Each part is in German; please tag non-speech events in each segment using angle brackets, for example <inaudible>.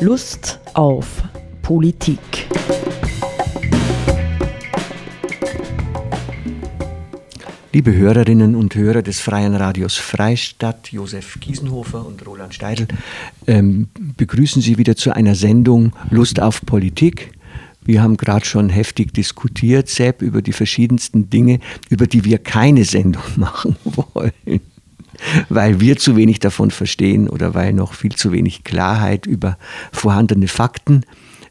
Lust auf Politik. Liebe Hörerinnen und Hörer des Freien Radios Freistadt, Josef Kiesenhofer und Roland Steidl, ähm, begrüßen Sie wieder zu einer Sendung Lust auf Politik. Wir haben gerade schon heftig diskutiert, Sepp, über die verschiedensten Dinge, über die wir keine Sendung <laughs> machen wollen <laughs> weil wir zu wenig davon verstehen oder weil noch viel zu wenig Klarheit über vorhandene Fakten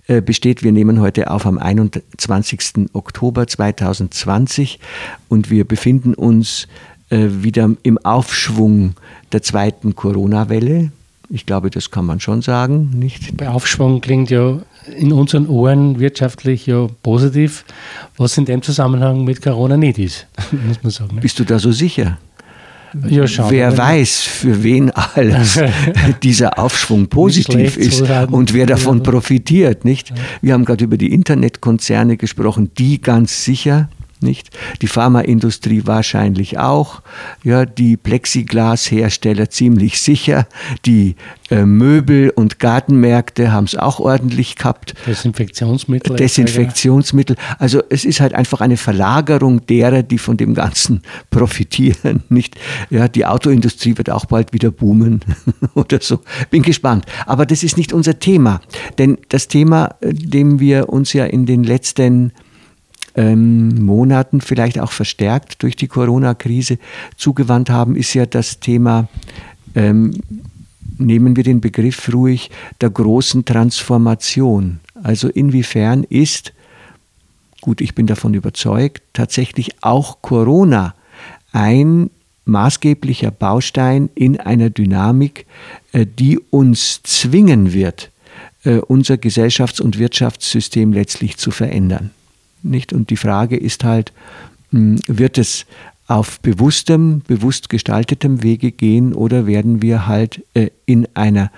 äh, besteht. Wir nehmen heute auf am 21. Oktober 2020 und wir befinden uns äh, wieder im Aufschwung der zweiten Corona-Welle. Ich glaube, das kann man schon sagen, nicht? Bei Aufschwung klingt ja in unseren Ohren wirtschaftlich ja positiv, was in dem Zusammenhang mit Corona nicht ist, <laughs> muss man sagen. Ne? Bist du da so sicher? Ja, wer weiß, für wen alles <laughs> dieser Aufschwung positiv ist und wer davon profitiert, nicht? Wir haben gerade über die Internetkonzerne gesprochen, die ganz sicher nicht? Die Pharmaindustrie wahrscheinlich auch, ja, die Plexiglashersteller ziemlich sicher, die äh, Möbel- und Gartenmärkte haben es auch ordentlich gehabt. Desinfektionsmittel. Desinfektionsmittel. Also es ist halt einfach eine Verlagerung derer, die von dem Ganzen <laughs> profitieren, nicht? Ja, die Autoindustrie wird auch bald wieder boomen <laughs> oder so. Bin gespannt. Aber das ist nicht unser Thema, denn das Thema, äh, dem wir uns ja in den letzten ähm, Monaten, vielleicht auch verstärkt durch die Corona-Krise zugewandt haben, ist ja das Thema, ähm, nehmen wir den Begriff ruhig, der großen Transformation. Also inwiefern ist, gut, ich bin davon überzeugt, tatsächlich auch Corona ein maßgeblicher Baustein in einer Dynamik, äh, die uns zwingen wird, äh, unser Gesellschafts- und Wirtschaftssystem letztlich zu verändern. Nicht? Und die Frage ist halt, hm, wird es auf bewusstem, bewusst gestaltetem Wege gehen oder werden wir halt äh, in einer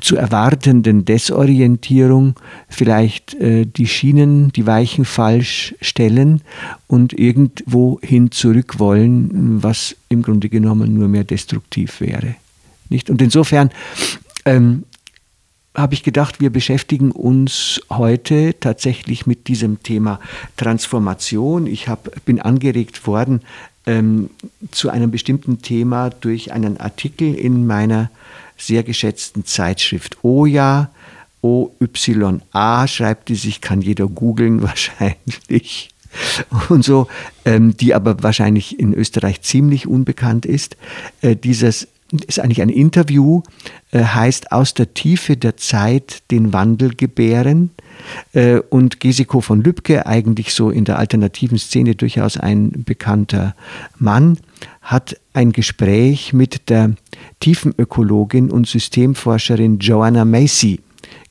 zu erwartenden Desorientierung vielleicht äh, die Schienen, die Weichen falsch stellen und irgendwo hin zurück wollen, was im Grunde genommen nur mehr destruktiv wäre. Nicht? Und insofern ähm, habe ich gedacht, wir beschäftigen uns heute tatsächlich mit diesem Thema Transformation. Ich hab, bin angeregt worden ähm, zu einem bestimmten Thema durch einen Artikel in meiner sehr geschätzten Zeitschrift OJA. OYA schreibt die sich, kann jeder googeln <laughs> wahrscheinlich. Und so, ähm, die aber wahrscheinlich in Österreich ziemlich unbekannt ist. Äh, dieses ist eigentlich ein Interview, äh, heißt Aus der Tiefe der Zeit den Wandel gebären. Äh, und Gesiko von Lübcke, eigentlich so in der alternativen Szene durchaus ein bekannter Mann, hat ein Gespräch mit der Tiefenökologin und Systemforscherin Joanna Macy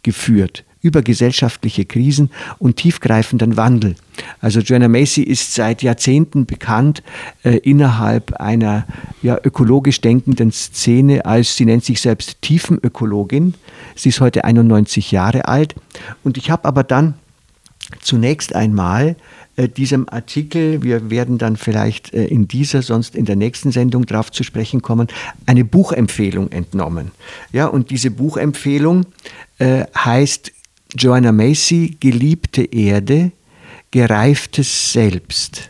geführt über gesellschaftliche Krisen und tiefgreifenden Wandel. Also Joanna Macy ist seit Jahrzehnten bekannt äh, innerhalb einer ja, ökologisch denkenden Szene als, sie nennt sich selbst Tiefenökologin. Sie ist heute 91 Jahre alt. Und ich habe aber dann zunächst einmal äh, diesem Artikel, wir werden dann vielleicht äh, in dieser, sonst in der nächsten Sendung darauf zu sprechen kommen, eine Buchempfehlung entnommen. Ja, und diese Buchempfehlung äh, heißt Joanna Macy, Geliebte Erde, gereiftes Selbst,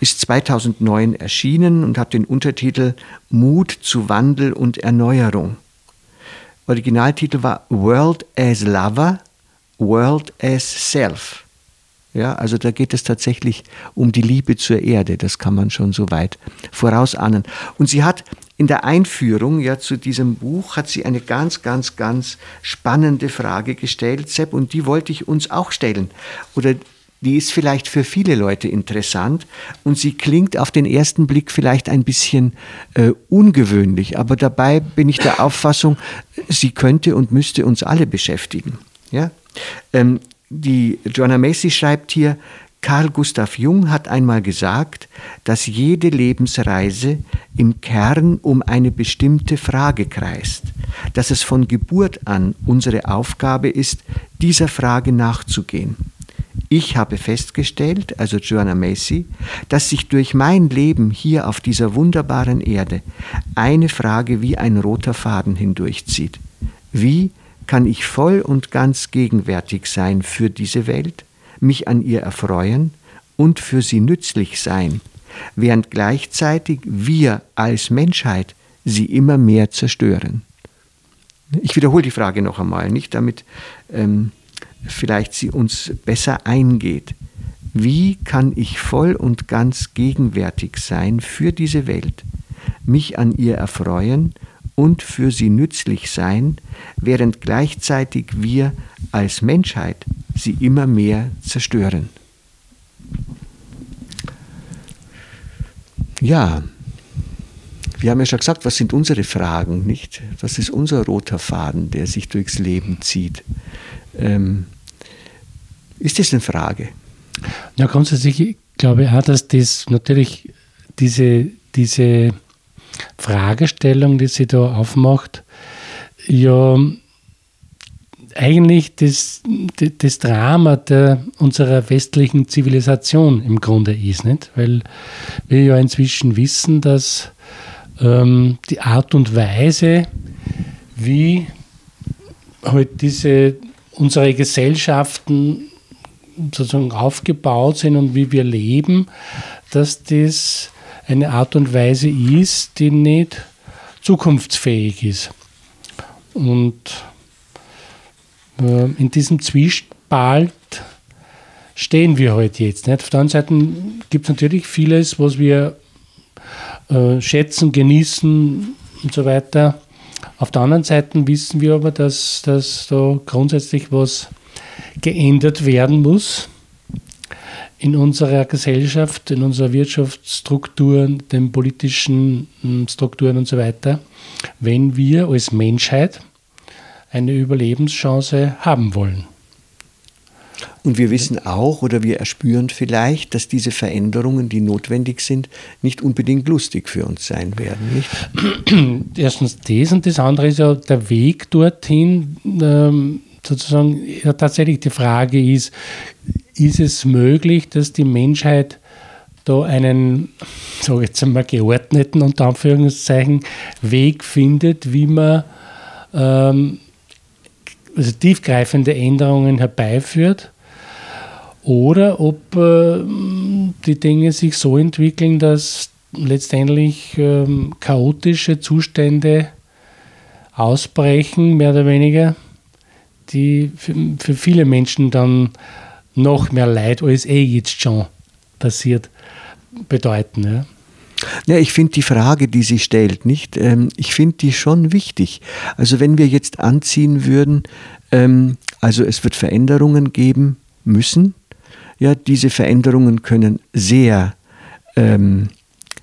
ist 2009 erschienen und hat den Untertitel Mut zu Wandel und Erneuerung. Originaltitel war World as Lover, World as Self. Ja, also da geht es tatsächlich um die Liebe zur Erde, das kann man schon so weit vorausahnen. Und sie hat in der Einführung ja zu diesem Buch hat sie eine ganz, ganz, ganz spannende Frage gestellt, Sepp, und die wollte ich uns auch stellen. Oder die ist vielleicht für viele Leute interessant und sie klingt auf den ersten Blick vielleicht ein bisschen äh, ungewöhnlich, aber dabei bin ich der Auffassung, sie könnte und müsste uns alle beschäftigen. Ja? Ähm, die Joanna Macy schreibt hier, Carl Gustav Jung hat einmal gesagt, dass jede Lebensreise im Kern um eine bestimmte Frage kreist, dass es von Geburt an unsere Aufgabe ist, dieser Frage nachzugehen. Ich habe festgestellt, also Joanna Macy, dass sich durch mein Leben hier auf dieser wunderbaren Erde eine Frage wie ein roter Faden hindurchzieht. Wie kann ich voll und ganz gegenwärtig sein für diese Welt, mich an ihr erfreuen und für sie nützlich sein, während gleichzeitig wir als Menschheit sie immer mehr zerstören. Ich wiederhole die Frage noch einmal, nicht damit ähm, vielleicht sie uns besser eingeht. Wie kann ich voll und ganz gegenwärtig sein für diese Welt, mich an ihr erfreuen und für sie nützlich sein, während gleichzeitig wir als Menschheit sie immer mehr zerstören? Ja, wir haben ja schon gesagt, was sind unsere Fragen, nicht? Was ist unser roter Faden, der sich durchs Leben zieht? Ähm, ist das eine Frage? Ja, grundsätzlich glaube ich auch, dass das natürlich diese, diese Fragestellung, die sie da aufmacht, ja eigentlich das, das Drama der, unserer westlichen Zivilisation im Grunde ist, nicht? Weil wir ja inzwischen wissen, dass ähm, die Art und Weise, wie halt diese unsere Gesellschaften sozusagen aufgebaut sind und wie wir leben, dass das eine Art und Weise ist, die nicht zukunftsfähig ist. Und in diesem Zwiespalt stehen wir heute halt jetzt. Nicht? Auf der anderen Seite gibt es natürlich vieles, was wir äh, schätzen, genießen und so weiter. Auf der anderen Seite wissen wir aber, dass, dass da grundsätzlich was geändert werden muss in unserer Gesellschaft, in unserer Wirtschaftsstrukturen, den politischen hm, Strukturen und so weiter, wenn wir als Menschheit eine Überlebenschance haben wollen. Und wir wissen auch oder wir erspüren vielleicht, dass diese Veränderungen, die notwendig sind, nicht unbedingt lustig für uns sein werden. Nicht? <clears throat> Erstens das und das andere ist ja der Weg dorthin. Ähm, sozusagen ja, tatsächlich die Frage ist, ist es möglich, dass die Menschheit da einen, sage jetzt einmal, geordneten, unter Anführungszeichen, Weg findet, wie man ähm, also tiefgreifende Änderungen herbeiführt oder ob äh, die Dinge sich so entwickeln, dass letztendlich ähm, chaotische Zustände ausbrechen, mehr oder weniger, die für, für viele Menschen dann noch mehr Leid als eh jetzt schon passiert bedeuten. Ja. Ja, ich finde die Frage, die sie stellt, nicht, ähm, ich finde die schon wichtig. Also wenn wir jetzt anziehen würden, ähm, also es wird Veränderungen geben müssen, ja, diese Veränderungen können sehr ähm,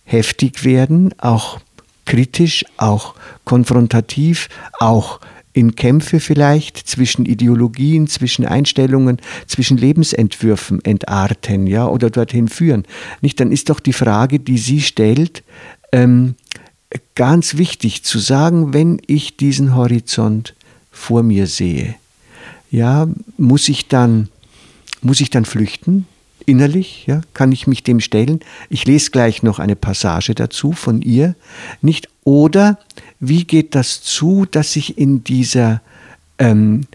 heftig werden, auch kritisch, auch konfrontativ, auch in Kämpfe vielleicht zwischen Ideologien, zwischen Einstellungen, zwischen Lebensentwürfen entarten, ja, oder dorthin führen. Nicht, dann ist doch die Frage, die sie stellt, ähm, ganz wichtig zu sagen, wenn ich diesen Horizont vor mir sehe, ja, muss ich dann, muss ich dann flüchten? Innerlich, ja, kann ich mich dem stellen? Ich lese gleich noch eine Passage dazu von ihr, nicht? Oder wie geht das zu, dass ich in dieser ähm,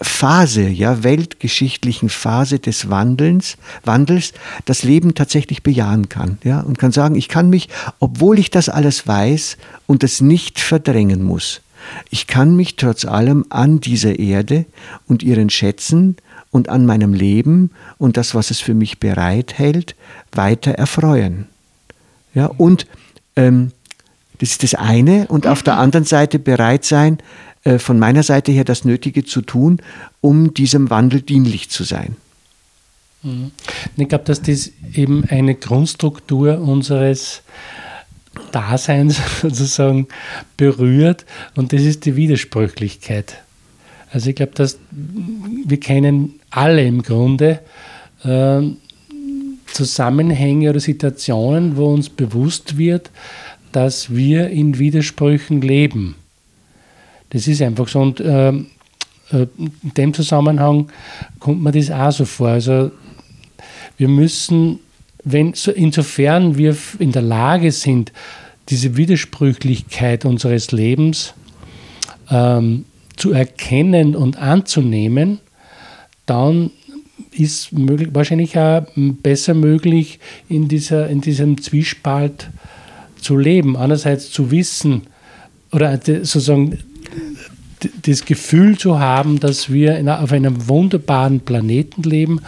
Phase, ja, weltgeschichtlichen Phase des Wandelns, Wandels, das Leben tatsächlich bejahen kann, ja, und kann sagen, ich kann mich, obwohl ich das alles weiß und es nicht verdrängen muss, ich kann mich trotz allem an dieser Erde und ihren Schätzen und an meinem Leben und das, was es für mich bereithält, weiter erfreuen. Ja, und ähm, das ist das eine. Und auf der anderen Seite bereit sein, äh, von meiner Seite her das Nötige zu tun, um diesem Wandel dienlich zu sein. Mhm. Ich glaube, dass das eben eine Grundstruktur unseres Daseins <laughs> sozusagen berührt und das ist die Widersprüchlichkeit. Also ich glaube, dass wir kennen alle im Grunde äh, Zusammenhänge oder Situationen, wo uns bewusst wird, dass wir in Widersprüchen leben. Das ist einfach so. Und äh, äh, in dem Zusammenhang kommt mir das auch so vor. Also wir müssen, wenn, insofern wir in der Lage sind, diese Widersprüchlichkeit unseres Lebens ähm, zu erkennen und anzunehmen, dann ist möglich, wahrscheinlich auch besser möglich, in, dieser, in diesem Zwiespalt zu leben. Andererseits zu wissen oder sozusagen das Gefühl zu haben, dass wir auf einem wunderbaren Planeten leben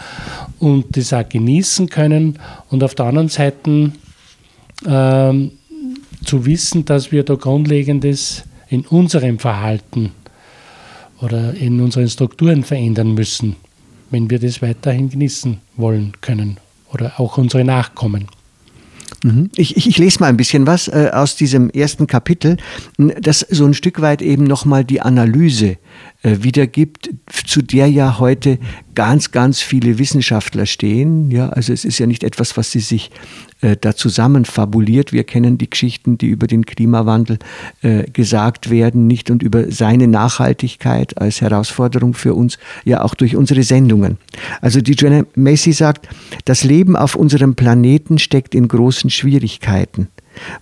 und das auch genießen können und auf der anderen Seite ähm, zu wissen, dass wir da Grundlegendes in unserem Verhalten oder in unseren Strukturen verändern müssen, wenn wir das weiterhin genießen wollen können oder auch unsere Nachkommen. Mhm. Ich, ich, ich, lese mal ein bisschen was äh, aus diesem ersten Kapitel, das so ein Stück weit eben nochmal die Analyse wiedergibt, zu der ja heute ganz, ganz viele Wissenschaftler stehen. Ja, also es ist ja nicht etwas, was sie sich äh, da zusammen fabuliert. Wir kennen die Geschichten, die über den Klimawandel äh, gesagt werden, nicht und über seine Nachhaltigkeit als Herausforderung für uns, ja auch durch unsere Sendungen. Also die Joanna Macy sagt, das Leben auf unserem Planeten steckt in großen Schwierigkeiten.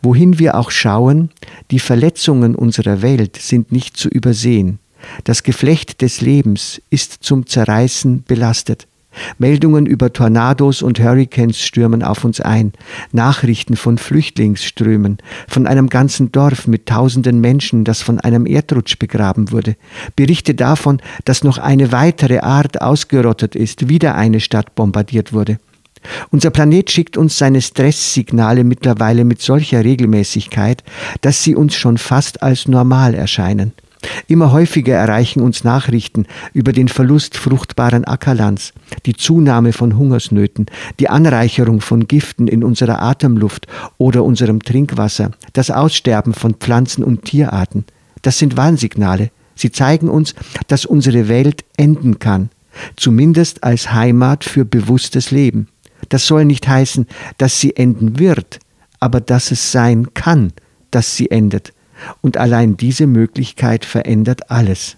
Wohin wir auch schauen, die Verletzungen unserer Welt sind nicht zu übersehen. Das Geflecht des Lebens ist zum Zerreißen belastet. Meldungen über Tornados und Hurricanes stürmen auf uns ein, Nachrichten von Flüchtlingsströmen, von einem ganzen Dorf mit tausenden Menschen, das von einem Erdrutsch begraben wurde, Berichte davon, dass noch eine weitere Art ausgerottet ist, wieder eine Stadt bombardiert wurde. Unser Planet schickt uns seine Stresssignale mittlerweile mit solcher Regelmäßigkeit, dass sie uns schon fast als normal erscheinen. Immer häufiger erreichen uns Nachrichten über den Verlust fruchtbaren Ackerlands, die Zunahme von Hungersnöten, die Anreicherung von Giften in unserer Atemluft oder unserem Trinkwasser, das Aussterben von Pflanzen und Tierarten. Das sind Warnsignale. Sie zeigen uns, dass unsere Welt enden kann, zumindest als Heimat für bewusstes Leben. Das soll nicht heißen, dass sie enden wird, aber dass es sein kann, dass sie endet und allein diese Möglichkeit verändert alles.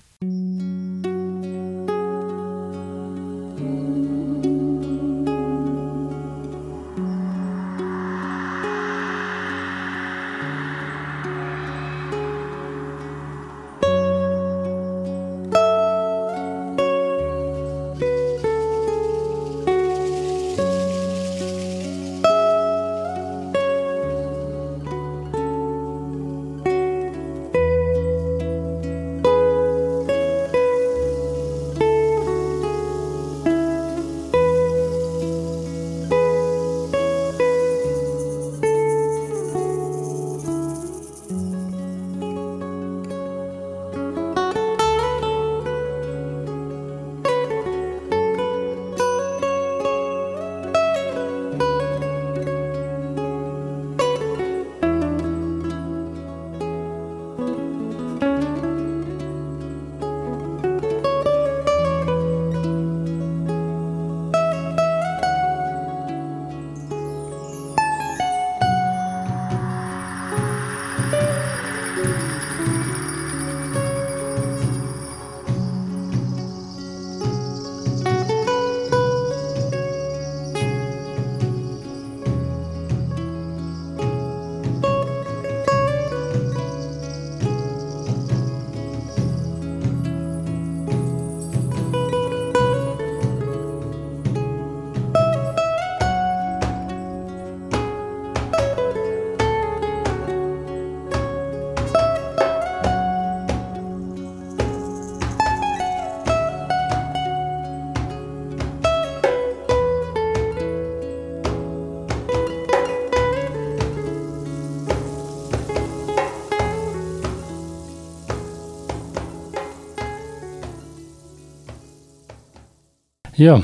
Ja,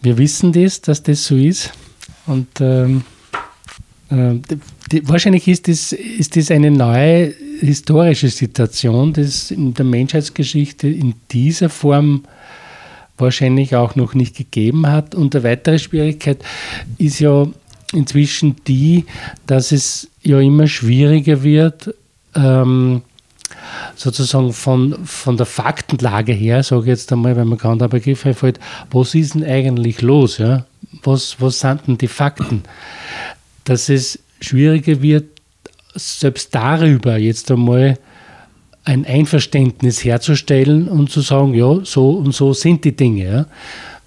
wir wissen das, dass das so ist. Und ähm, äh, die, wahrscheinlich ist das, ist das eine neue historische Situation, es in der Menschheitsgeschichte in dieser Form wahrscheinlich auch noch nicht gegeben hat. Und eine weitere Schwierigkeit ist ja inzwischen die, dass es ja immer schwieriger wird, ähm, sozusagen von, von der Faktenlage her, sage ich jetzt einmal, wenn man gerade der Begriff einfällt, was ist denn eigentlich los? Ja? Was, was sind denn die Fakten? Dass es schwieriger wird, selbst darüber jetzt einmal ein Einverständnis herzustellen und zu sagen, ja, so und so sind die Dinge. Ja.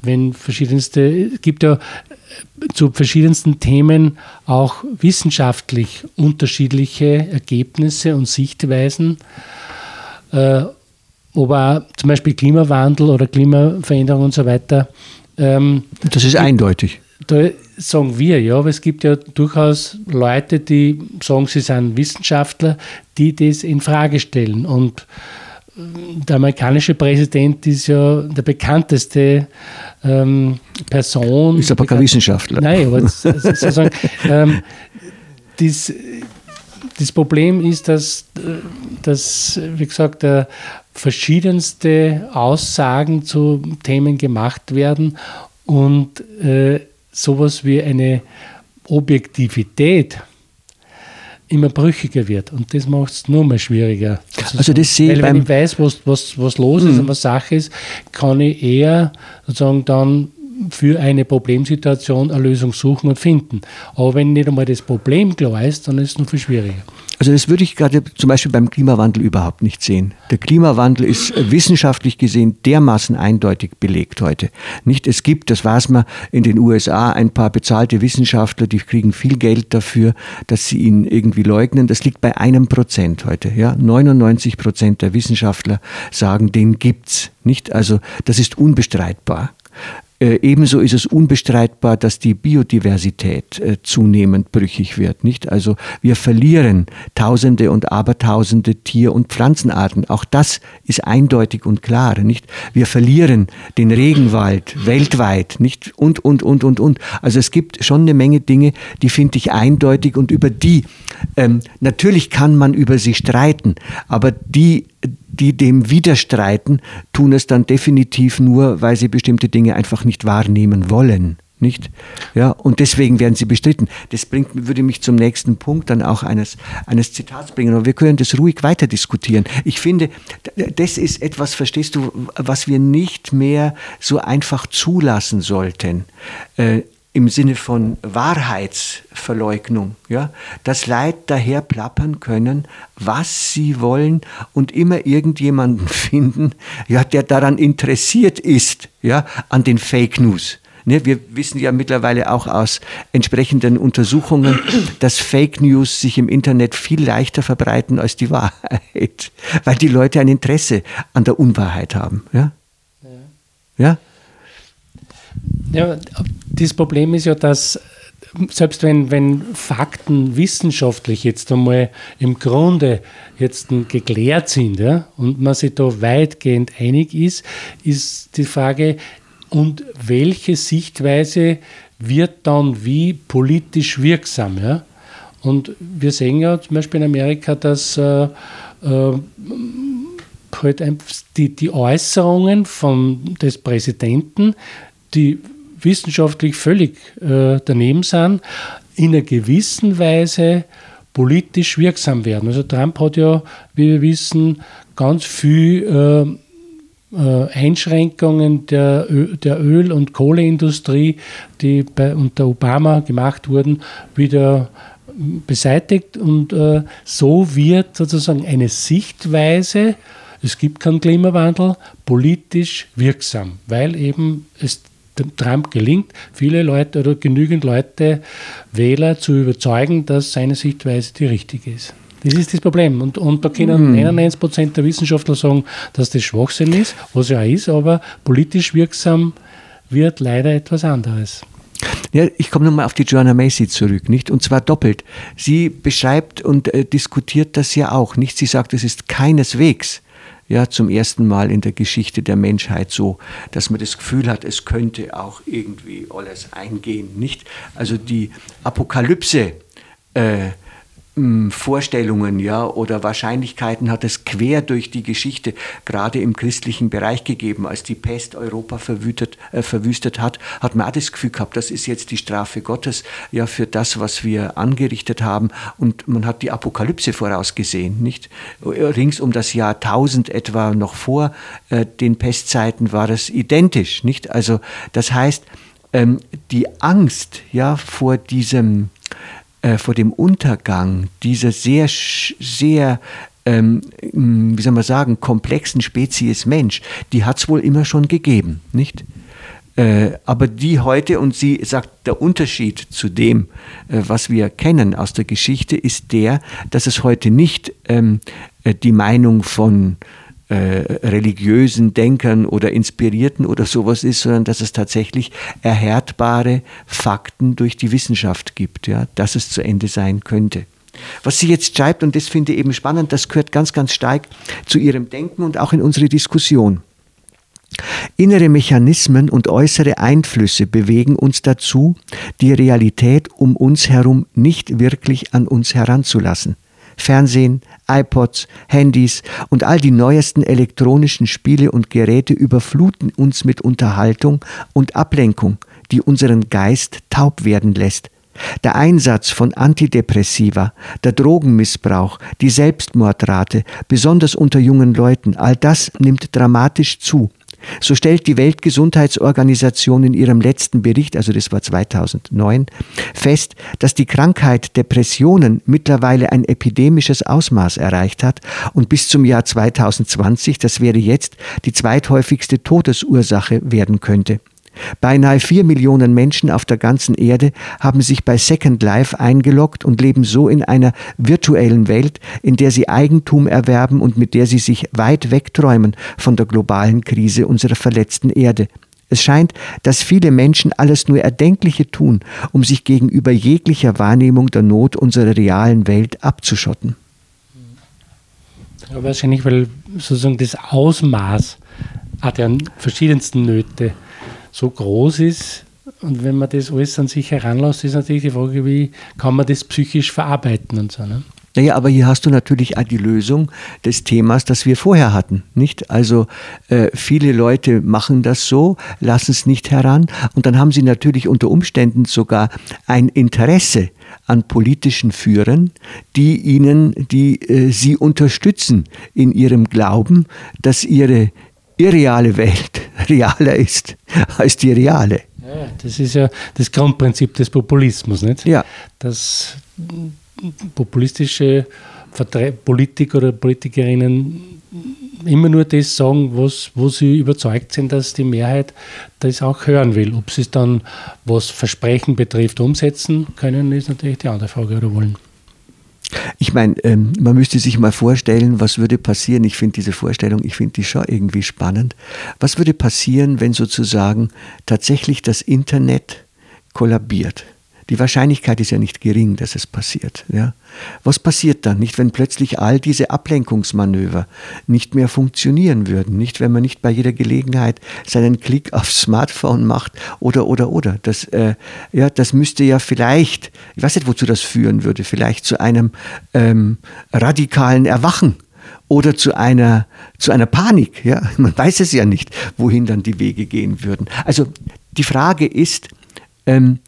Wenn verschiedenste, es gibt ja zu verschiedensten Themen auch wissenschaftlich unterschiedliche Ergebnisse und Sichtweisen. Äh, aber zum Beispiel Klimawandel oder Klimaveränderung und so weiter. Ähm, das ist eindeutig. Da sagen wir ja, aber es gibt ja durchaus Leute, die sagen, sie sind Wissenschaftler, die das in Frage stellen. Und äh, der amerikanische Präsident ist ja der bekannteste ähm, Person. Ist aber kein Wissenschaftler. Nein, aber sozusagen, <laughs> ähm, das, das Problem ist, dass, dass wie gesagt, äh, verschiedenste Aussagen zu Themen gemacht werden und äh, sowas wie eine Objektivität immer brüchiger wird. Und das macht es nur mal schwieriger. Also das sehe Weil wenn ich weiß, was, was, was los ist mhm. und was Sache ist, kann ich eher sozusagen dann für eine Problemsituation eine Lösung suchen und finden. Aber wenn nicht einmal das Problem klar ist, dann ist es noch viel schwieriger. Also das würde ich gerade zum Beispiel beim Klimawandel überhaupt nicht sehen. Der Klimawandel ist wissenschaftlich gesehen dermaßen eindeutig belegt heute. Nicht, es gibt, das weiß man, in den USA ein paar bezahlte Wissenschaftler, die kriegen viel Geld dafür, dass sie ihn irgendwie leugnen. Das liegt bei einem Prozent heute. Ja? 99 Prozent der Wissenschaftler sagen, den gibt's. Nicht? Also das ist unbestreitbar. Äh, ebenso ist es unbestreitbar, dass die Biodiversität äh, zunehmend brüchig wird. Nicht? Also wir verlieren Tausende und Abertausende Tier- und Pflanzenarten. Auch das ist eindeutig und klar. Nicht? Wir verlieren den Regenwald weltweit. Nicht? Und, und, und, und, und. Also es gibt schon eine Menge Dinge, die finde ich eindeutig und über die, ähm, natürlich kann man über sie streiten, aber die die dem widerstreiten, tun es dann definitiv nur, weil sie bestimmte Dinge einfach nicht wahrnehmen wollen. Nicht? Ja, und deswegen werden sie bestritten. Das bringt, würde mich zum nächsten Punkt dann auch eines, eines Zitats bringen. Aber wir können das ruhig weiter diskutieren. Ich finde, das ist etwas, verstehst du, was wir nicht mehr so einfach zulassen sollten. Äh, im Sinne von Wahrheitsverleugnung, ja, dass Leid daher plappern können, was sie wollen und immer irgendjemanden <laughs> finden, ja, der daran interessiert ist, ja, an den Fake News. Ne, wir wissen ja mittlerweile auch aus entsprechenden Untersuchungen, <clears throat> dass Fake News sich im Internet viel leichter verbreiten als die Wahrheit, <laughs> weil die Leute ein Interesse an der Unwahrheit haben. Ja? ja? Ja, das Problem ist ja, dass selbst wenn, wenn Fakten wissenschaftlich jetzt einmal im Grunde jetzt geklärt sind ja, und man sich da weitgehend einig ist, ist die Frage, und welche Sichtweise wird dann wie politisch wirksam? Ja? Und wir sehen ja zum Beispiel in Amerika, dass äh, äh, halt die, die Äußerungen von, des Präsidenten, die wissenschaftlich völlig äh, daneben sind, in einer gewissen Weise politisch wirksam werden. Also Trump hat ja, wie wir wissen, ganz viel äh, äh, Einschränkungen der, der Öl- und Kohleindustrie, die bei, unter Obama gemacht wurden, wieder beseitigt. Und äh, so wird sozusagen eine Sichtweise, es gibt keinen Klimawandel, politisch wirksam, weil eben es Trump gelingt, viele Leute oder genügend Leute, Wähler zu überzeugen, dass seine Sichtweise die richtige ist. Das ist das Problem. Und, und da können 99 hm. Prozent der Wissenschaftler sagen, dass das Schwachsinn ist, was ja ist, aber politisch wirksam wird leider etwas anderes. Ja, ich komme nochmal auf die Joanna Macy zurück, nicht? Und zwar doppelt. Sie beschreibt und äh, diskutiert das ja auch, nicht? Sie sagt, es ist keineswegs ja zum ersten Mal in der Geschichte der Menschheit so, dass man das Gefühl hat, es könnte auch irgendwie alles eingehen, nicht? Also die Apokalypse äh, Vorstellungen ja, oder Wahrscheinlichkeiten hat es quer durch die Geschichte, gerade im christlichen Bereich gegeben. Als die Pest Europa verwütet, äh, verwüstet hat, hat man auch das Gefühl gehabt, das ist jetzt die Strafe Gottes ja, für das, was wir angerichtet haben. Und man hat die Apokalypse vorausgesehen. Nicht? Rings um das Jahr 1000 etwa noch vor äh, den Pestzeiten war es identisch. Nicht? Also das heißt, ähm, die Angst ja, vor diesem äh, vor dem Untergang dieser sehr, sehr ähm, wie soll man sagen, komplexen Spezies Mensch, die hat es wohl immer schon gegeben, nicht? Äh, aber die heute, und sie sagt, der Unterschied zu dem, äh, was wir kennen aus der Geschichte, ist der, dass es heute nicht ähm, äh, die Meinung von äh, religiösen Denkern oder Inspirierten oder sowas ist, sondern dass es tatsächlich erhärtbare Fakten durch die Wissenschaft gibt, ja, dass es zu Ende sein könnte. Was sie jetzt schreibt, und das finde ich eben spannend, das gehört ganz, ganz stark zu ihrem Denken und auch in unsere Diskussion. Innere Mechanismen und äußere Einflüsse bewegen uns dazu, die Realität um uns herum nicht wirklich an uns heranzulassen. Fernsehen, iPods, Handys und all die neuesten elektronischen Spiele und Geräte überfluten uns mit Unterhaltung und Ablenkung, die unseren Geist taub werden lässt. Der Einsatz von Antidepressiva, der Drogenmissbrauch, die Selbstmordrate, besonders unter jungen Leuten, all das nimmt dramatisch zu. So stellt die Weltgesundheitsorganisation in ihrem letzten Bericht, also das war 2009, fest, dass die Krankheit Depressionen mittlerweile ein epidemisches Ausmaß erreicht hat und bis zum Jahr 2020, das wäre jetzt, die zweithäufigste Todesursache werden könnte. Beinahe vier Millionen Menschen auf der ganzen Erde haben sich bei Second Life eingeloggt und leben so in einer virtuellen Welt, in der sie Eigentum erwerben und mit der sie sich weit wegträumen von der globalen Krise unserer verletzten Erde. Es scheint, dass viele Menschen alles nur Erdenkliche tun, um sich gegenüber jeglicher Wahrnehmung der Not unserer realen Welt abzuschotten. Ja, wahrscheinlich, weil sozusagen das Ausmaß hat ja verschiedensten Nöte so groß ist. Und wenn man das alles an sich heranlässt, ist natürlich die Frage, wie kann man das psychisch verarbeiten und so. Ne? Naja, aber hier hast du natürlich die Lösung des Themas, das wir vorher hatten, nicht? Also äh, viele Leute machen das so, lassen es nicht heran und dann haben sie natürlich unter Umständen sogar ein Interesse an politischen Führern, die ihnen, die äh, sie unterstützen in ihrem Glauben, dass ihre irreale Welt <laughs> realer ist als die reale. Ja, das ist ja das Grundprinzip des Populismus, nicht? Ja. Dass populistische Vertre Politiker oder Politikerinnen immer nur das sagen, was, wo sie überzeugt sind, dass die Mehrheit das auch hören will. Ob sie es dann, was Versprechen betrifft, umsetzen können, ist natürlich die andere Frage oder wollen. Ich meine, ähm, man müsste sich mal vorstellen, was würde passieren. Ich finde diese Vorstellung, ich finde die schon irgendwie spannend. Was würde passieren, wenn sozusagen tatsächlich das Internet kollabiert? Die Wahrscheinlichkeit ist ja nicht gering, dass es passiert. Ja? Was passiert dann? Nicht, wenn plötzlich all diese Ablenkungsmanöver nicht mehr funktionieren würden, nicht, wenn man nicht bei jeder Gelegenheit seinen Klick aufs Smartphone macht oder, oder, oder. Das, äh, ja, das müsste ja vielleicht, ich weiß nicht, wozu das führen würde, vielleicht zu einem ähm, radikalen Erwachen oder zu einer, zu einer Panik. Ja? <laughs> Man weiß es ja nicht, wohin dann die Wege gehen würden. Also die Frage ist, ähm,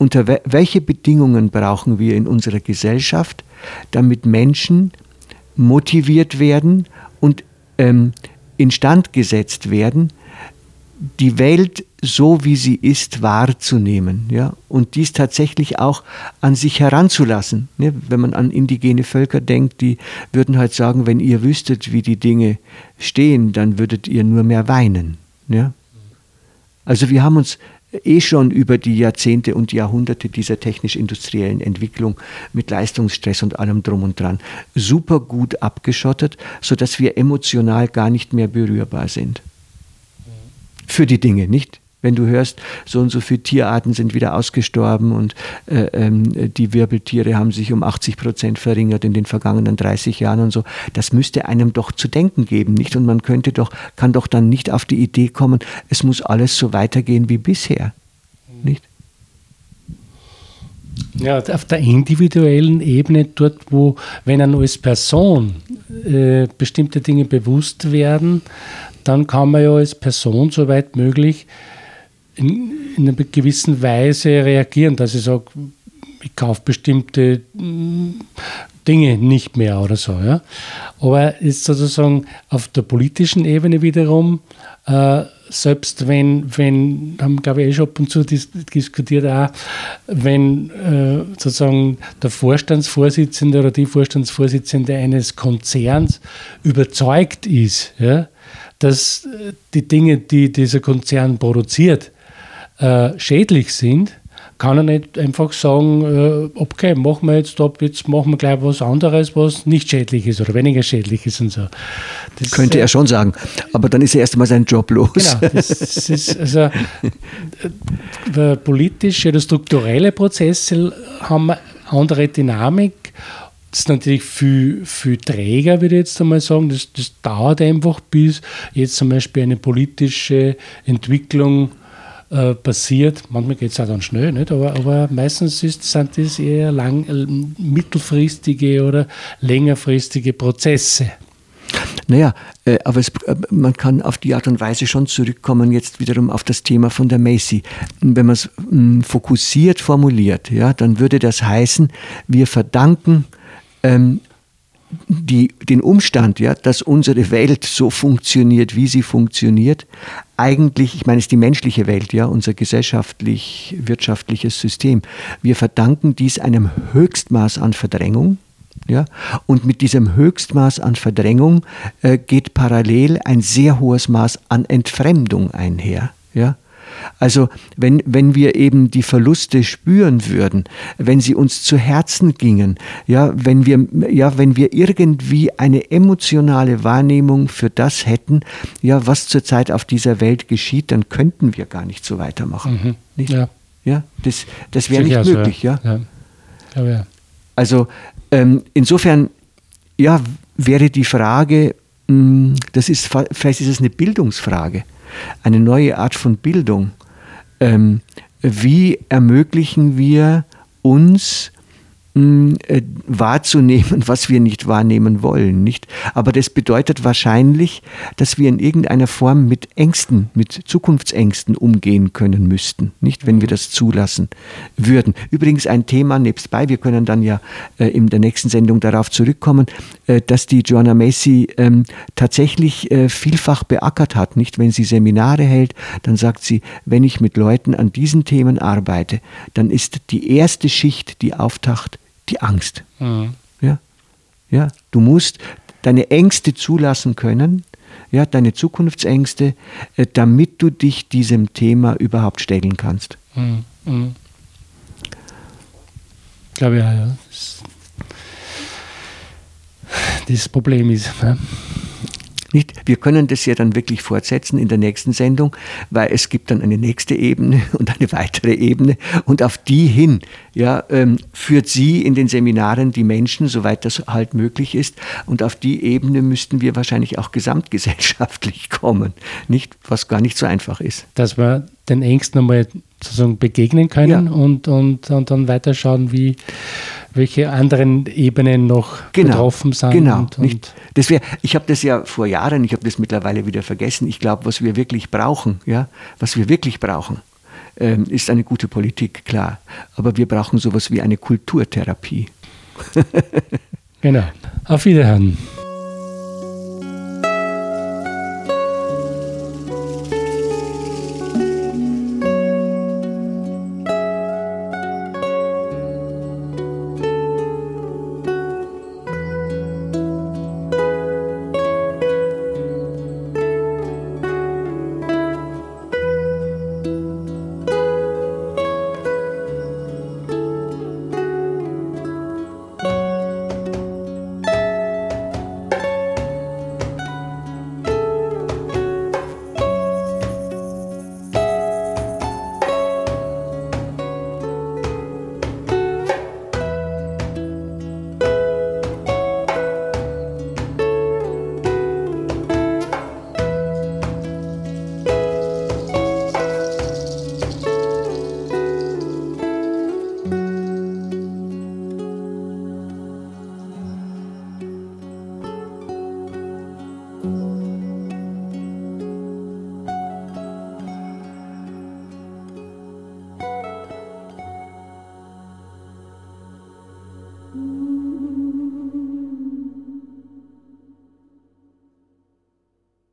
unter welche Bedingungen brauchen wir in unserer Gesellschaft, damit Menschen motiviert werden und ähm, instand gesetzt werden, die Welt so wie sie ist wahrzunehmen ja? und dies tatsächlich auch an sich heranzulassen. Ne? Wenn man an indigene Völker denkt, die würden halt sagen, wenn ihr wüsstet, wie die Dinge stehen, dann würdet ihr nur mehr weinen. Ja? Also wir haben uns eh schon über die Jahrzehnte und Jahrhunderte dieser technisch-industriellen Entwicklung mit Leistungsstress und allem drum und dran super gut abgeschottet, sodass wir emotional gar nicht mehr berührbar sind. Für die Dinge, nicht? Wenn du hörst, so und so viele Tierarten sind wieder ausgestorben und äh, ähm, die Wirbeltiere haben sich um 80 Prozent verringert in den vergangenen 30 Jahren und so, das müsste einem doch zu denken geben, nicht? Und man könnte doch, kann doch dann nicht auf die Idee kommen, es muss alles so weitergehen wie bisher, nicht? Ja, auf der individuellen Ebene, dort, wo, wenn man als Person äh, bestimmte Dinge bewusst werden, dann kann man ja als Person soweit möglich in, in einer gewissen Weise reagieren, dass ich sage, ich kaufe bestimmte mm, Dinge nicht mehr oder so. Ja? Aber ist sozusagen auf der politischen Ebene wiederum äh, selbst wenn, wenn, haben glaube ich eh schon ab und zu dis diskutiert, auch wenn äh, sozusagen der Vorstandsvorsitzende oder die Vorstandsvorsitzende eines Konzerns überzeugt ist, ja, dass die Dinge, die dieser Konzern produziert, äh, schädlich sind, kann er nicht einfach sagen, äh, okay, machen wir jetzt ab, jetzt machen wir gleich was anderes, was nicht schädlich ist oder weniger schädlich ist und so. Das, Könnte er schon sagen, aber dann ist er erst einmal sein Job los. Genau, das, das <laughs> ist also äh, politische oder strukturelle Prozesse haben eine andere Dynamik. Das ist natürlich viel, viel träger, würde ich jetzt einmal sagen. Das, das dauert einfach, bis jetzt zum Beispiel eine politische Entwicklung äh, passiert. Manchmal geht es auch dann schnell, nicht? Aber, aber meistens ist, sind das eher lang, äh, mittelfristige oder längerfristige Prozesse. Naja, äh, aber es, man kann auf die Art und Weise schon zurückkommen, jetzt wiederum auf das Thema von der Macy. Wenn man es hm, fokussiert formuliert, ja, dann würde das heißen, wir verdanken ähm, die, den Umstand, ja, dass unsere Welt so funktioniert, wie sie funktioniert, eigentlich, ich meine, es ist die menschliche Welt, ja, unser gesellschaftlich-wirtschaftliches System. Wir verdanken dies einem Höchstmaß an Verdrängung. Ja, und mit diesem Höchstmaß an Verdrängung äh, geht parallel ein sehr hohes Maß an Entfremdung einher. Ja? Also wenn, wenn wir eben die Verluste spüren würden, wenn sie uns zu Herzen gingen, ja, wenn wir, ja, wenn wir irgendwie eine emotionale Wahrnehmung für das hätten, ja, was zurzeit auf dieser Welt geschieht, dann könnten wir gar nicht so weitermachen. Mhm. Nicht? Ja. ja, das, das wäre nicht möglich, ja. ja. ja. ja. Also ähm, insofern, ja, wäre die Frage, mh, hm, das ist, vielleicht ist es eine Bildungsfrage eine neue Art von Bildung. Ähm, wie ermöglichen wir uns wahrzunehmen, was wir nicht wahrnehmen wollen, nicht? Aber das bedeutet wahrscheinlich, dass wir in irgendeiner Form mit Ängsten, mit Zukunftsängsten umgehen können müssten, nicht? Wenn wir das zulassen würden. Übrigens ein Thema nebstbei, wir können dann ja äh, in der nächsten Sendung darauf zurückkommen, äh, dass die Joanna Macy ähm, tatsächlich äh, vielfach beackert hat, nicht? Wenn sie Seminare hält, dann sagt sie, wenn ich mit Leuten an diesen Themen arbeite, dann ist die erste Schicht, die auftaucht, die Angst. Mhm. Ja? Ja? Du musst deine Ängste zulassen können, ja, deine Zukunftsängste, äh, damit du dich diesem Thema überhaupt stellen kannst. Mhm. Mhm. Ich glaube ja, ja. Das, das Problem ist. Ja. Nicht? Wir können das ja dann wirklich fortsetzen in der nächsten Sendung, weil es gibt dann eine nächste Ebene <laughs> und eine weitere Ebene und auf die hin ja, ähm, führt sie in den Seminaren die Menschen, soweit das halt möglich ist und auf die Ebene müssten wir wahrscheinlich auch gesamtgesellschaftlich <laughs> kommen, nicht? was gar nicht so einfach ist. Dass wir den Ängsten einmal sozusagen begegnen können ja. und, und, und dann weiterschauen, wie welche anderen Ebenen noch genau, betroffen sind. Genau. Und, und nicht, das wär, ich habe das ja vor Jahren, ich habe das mittlerweile wieder vergessen. Ich glaube, was wir wirklich brauchen, ja, was wir wirklich brauchen, ähm, ist eine gute Politik, klar. Aber wir brauchen sowas wie eine Kulturtherapie. <laughs> genau. Auf Wiederhören.